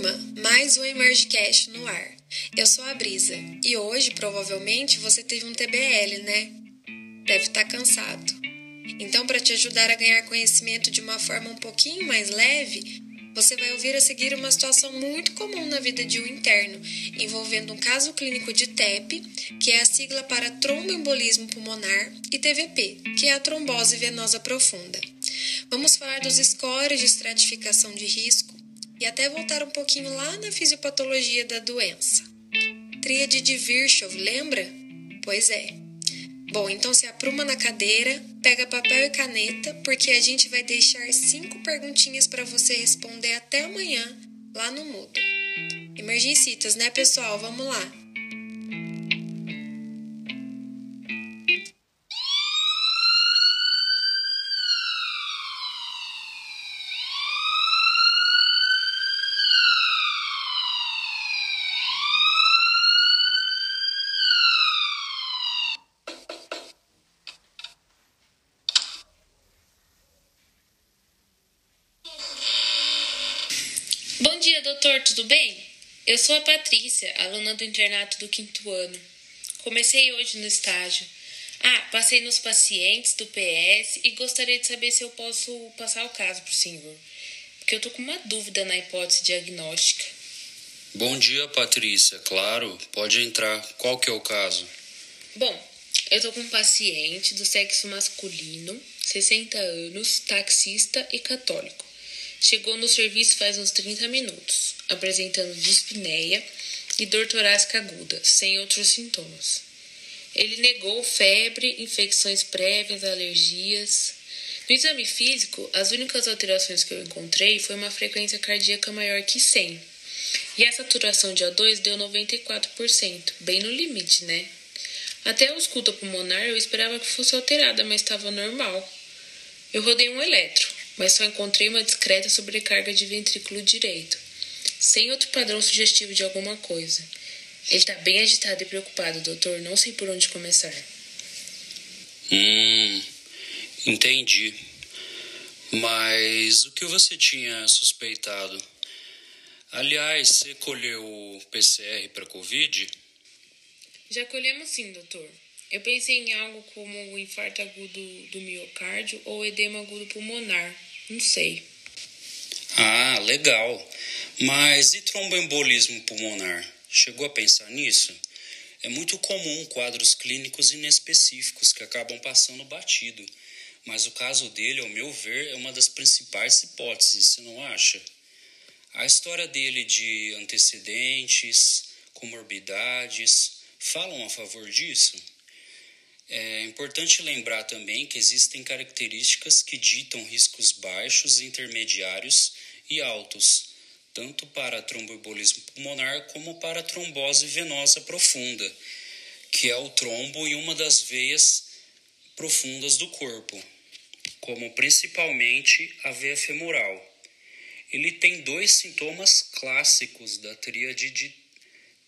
turma, mais um Emergecast no ar. Eu sou a Brisa e hoje provavelmente você teve um TBL, né? Deve estar tá cansado. Então, para te ajudar a ganhar conhecimento de uma forma um pouquinho mais leve, você vai ouvir a seguir uma situação muito comum na vida de um interno, envolvendo um caso clínico de TEP, que é a sigla para tromboembolismo pulmonar, e TVP, que é a trombose venosa profunda. Vamos falar dos scores de estratificação de risco e até voltar um pouquinho lá na fisiopatologia da doença. Tríade de Virchow, lembra? Pois é. Bom, então se apruma na cadeira, pega papel e caneta, porque a gente vai deixar cinco perguntinhas para você responder até amanhã lá no Mudo. Emergencitas, né, pessoal? Vamos lá. Bom dia, doutor, tudo bem? Eu sou a Patrícia, aluna do internato do quinto ano. Comecei hoje no estágio. Ah, passei nos pacientes do PS e gostaria de saber se eu posso passar o caso para o senhor. Porque eu tô com uma dúvida na hipótese diagnóstica. Bom dia, Patrícia. Claro, pode entrar. Qual que é o caso? Bom, eu tô com um paciente do sexo masculino, 60 anos, taxista e católico. Chegou no serviço faz uns 30 minutos, apresentando dispneia e dor torácica aguda, sem outros sintomas. Ele negou febre, infecções prévias, alergias. No exame físico, as únicas alterações que eu encontrei foi uma frequência cardíaca maior que 100. E a saturação de O2 deu 94%, bem no limite, né? Até a ausculta pulmonar eu esperava que fosse alterada, mas estava normal. Eu rodei um eletro, mas só encontrei uma discreta sobrecarga de ventrículo direito, sem outro padrão sugestivo de alguma coisa. Ele está bem agitado e preocupado, doutor. Não sei por onde começar. Hum, entendi. Mas o que você tinha suspeitado? Aliás, você colheu o PCR para Covid? Já colhemos sim, doutor. Eu pensei em algo como o infarto agudo do miocárdio ou edema agudo pulmonar. Não sei. Ah, legal. Mas e tromboembolismo pulmonar? Chegou a pensar nisso? É muito comum quadros clínicos inespecíficos que acabam passando batido. Mas o caso dele, ao meu ver, é uma das principais hipóteses, você não acha? A história dele de antecedentes, comorbidades, falam a favor disso? É importante lembrar também que existem características que ditam riscos baixos, intermediários e altos, tanto para tromboembolismo pulmonar como para trombose venosa profunda, que é o trombo em uma das veias profundas do corpo, como principalmente a veia femoral. Ele tem dois sintomas clássicos da tríade de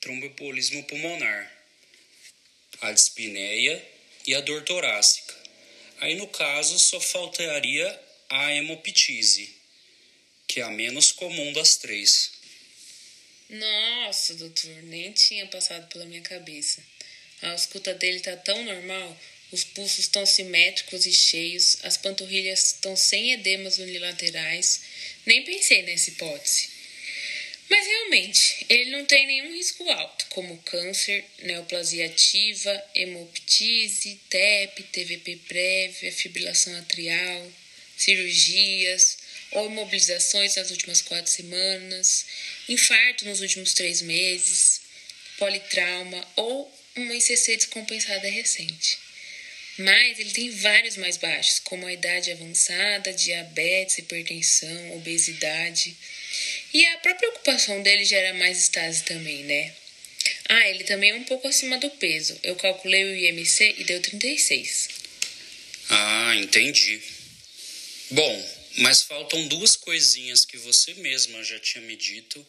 tromboembolismo pulmonar: a dispneia e a dor torácica. Aí, no caso, só faltaria a hemoptise, que é a menos comum das três. Nossa, doutor, nem tinha passado pela minha cabeça. A escuta dele tá tão normal, os pulsos estão simétricos e cheios, as panturrilhas estão sem edemas unilaterais. Nem pensei nessa hipótese. Mas realmente, ele não tem nenhum risco alto, como câncer, neoplasia ativa, hemoptise, TEP, TVP prévia, fibrilação atrial, cirurgias ou imobilizações nas últimas quatro semanas, infarto nos últimos três meses, politrauma ou uma ICC descompensada recente. Mas ele tem vários mais baixos, como a idade avançada, diabetes, hipertensão, obesidade. E a própria ocupação dele gera mais estase também, né? Ah, ele também é um pouco acima do peso. Eu calculei o IMC e deu 36. Ah, entendi. Bom, mas faltam duas coisinhas que você mesma já tinha me dito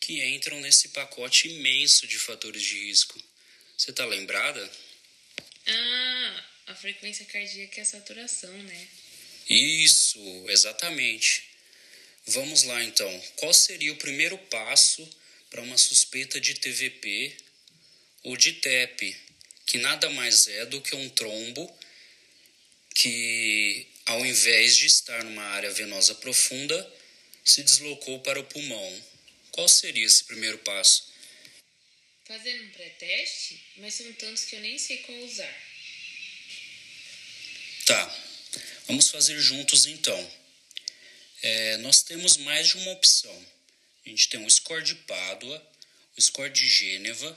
que entram nesse pacote imenso de fatores de risco. Você tá lembrada? Ah, frequência cardíaca e a saturação, né? Isso, exatamente. Vamos lá então. Qual seria o primeiro passo para uma suspeita de TVP ou de TEP, que nada mais é do que um trombo que, ao invés de estar numa área venosa profunda, se deslocou para o pulmão. Qual seria esse primeiro passo? Fazendo um pré-teste, mas são tantos que eu nem sei qual usar. Tá, vamos fazer juntos então. É, nós temos mais de uma opção. A gente tem o score de Pádua, o score de Gêneva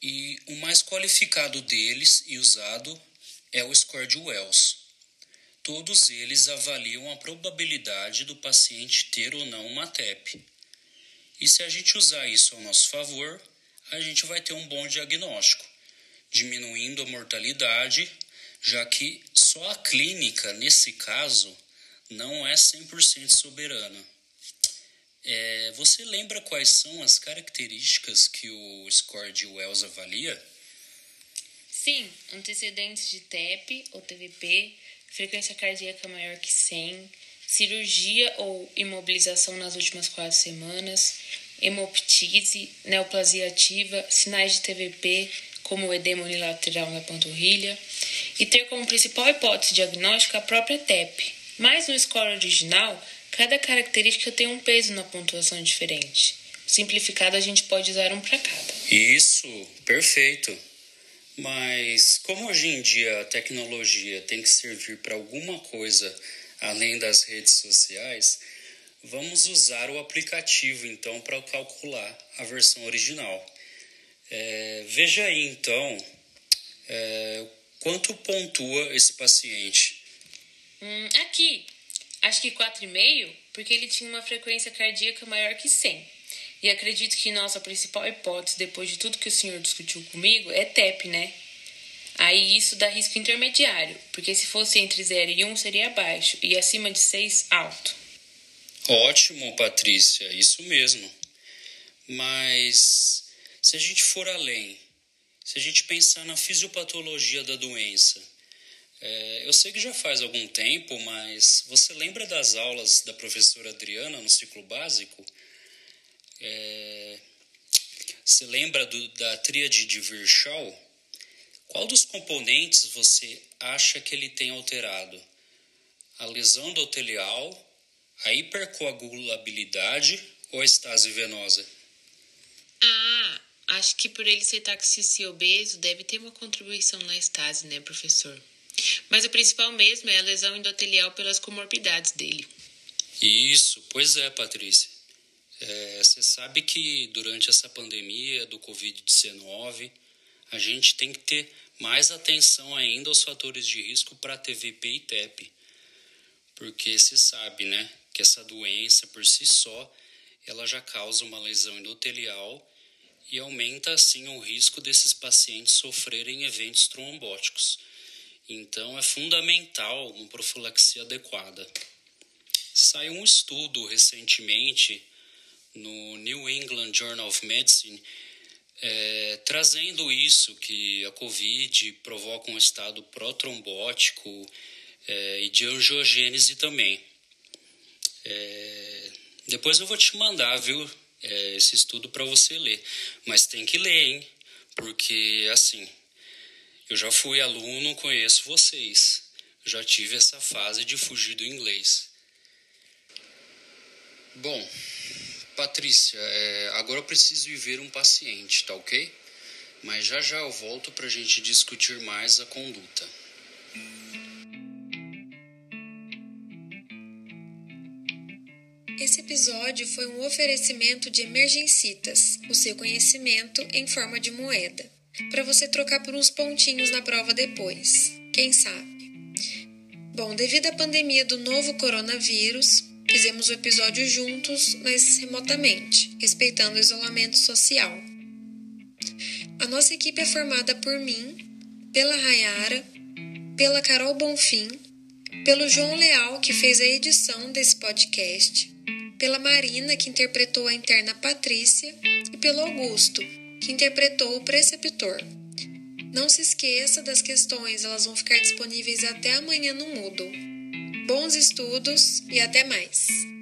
e o mais qualificado deles e usado é o score de Wells. Todos eles avaliam a probabilidade do paciente ter ou não uma TEP. E se a gente usar isso ao nosso favor, a gente vai ter um bom diagnóstico, diminuindo a mortalidade, já que só a clínica, nesse caso, não é 100% soberana. É, você lembra quais são as características que o score de Wells avalia? Sim, antecedentes de TEP ou TVP, frequência cardíaca maior que 100, cirurgia ou imobilização nas últimas quatro semanas, hemoptise, neoplasia ativa, sinais de TVP, como o edema unilateral na panturrilha, e ter como principal hipótese diagnóstica a própria TEP. Mas no score original, cada característica tem um peso na pontuação diferente. Simplificado, a gente pode usar um para cada. Isso, perfeito. Mas como hoje em dia a tecnologia tem que servir para alguma coisa além das redes sociais, vamos usar o aplicativo então para calcular a versão original. É, veja aí então é, quanto pontua esse paciente. Hum, aqui, acho que 4,5, porque ele tinha uma frequência cardíaca maior que 100. E acredito que nossa principal hipótese, depois de tudo que o senhor discutiu comigo, é TEP, né? Aí isso dá risco intermediário, porque se fosse entre 0 e 1 um, seria baixo, e acima de 6, alto. Ótimo, Patrícia, isso mesmo. Mas se a gente for além, se a gente pensar na fisiopatologia da doença, é, eu sei que já faz algum tempo, mas você lembra das aulas da professora Adriana no ciclo básico? É, você lembra do, da tríade de Virchow? Qual dos componentes você acha que ele tem alterado? A lesão do otelial, a hipercoagulabilidade ou a estase venosa? Ah, acho que por ele ser taxista e obeso, deve ter uma contribuição na estase, né, professor? Mas o principal mesmo é a lesão endotelial pelas comorbidades dele. Isso, pois é, Patrícia. É, você sabe que durante essa pandemia do Covid-19, a gente tem que ter mais atenção ainda aos fatores de risco para TVP e TEP. Porque se sabe, né, que essa doença por si só, ela já causa uma lesão endotelial e aumenta assim o risco desses pacientes sofrerem eventos trombóticos. Então é fundamental uma profilaxia adequada. Saiu um estudo recentemente no New England Journal of Medicine é, trazendo isso, que a Covid provoca um estado protrombótico é, e de angiogênese também. É, depois eu vou te mandar, viu, é, esse estudo para você ler. Mas tem que ler, hein? Porque, assim, eu já fui aluno, conheço vocês. já tive essa fase de fugir do inglês. Bom, Patrícia, é, agora eu preciso ir ver um paciente, tá ok? Mas já já eu volto para a gente discutir mais a conduta. Esse episódio foi um oferecimento de Emergencitas, o seu conhecimento em forma de moeda, para você trocar por uns pontinhos na prova depois. Quem sabe? Bom, devido à pandemia do novo coronavírus, Fizemos o episódio juntos, mas remotamente, respeitando o isolamento social. A nossa equipe é formada por mim, pela Rayara, pela Carol Bonfim, pelo João Leal, que fez a edição desse podcast, pela Marina, que interpretou a interna Patrícia, e pelo Augusto, que interpretou o preceptor. Não se esqueça das questões, elas vão ficar disponíveis até amanhã no Moodle. Bons estudos e até mais!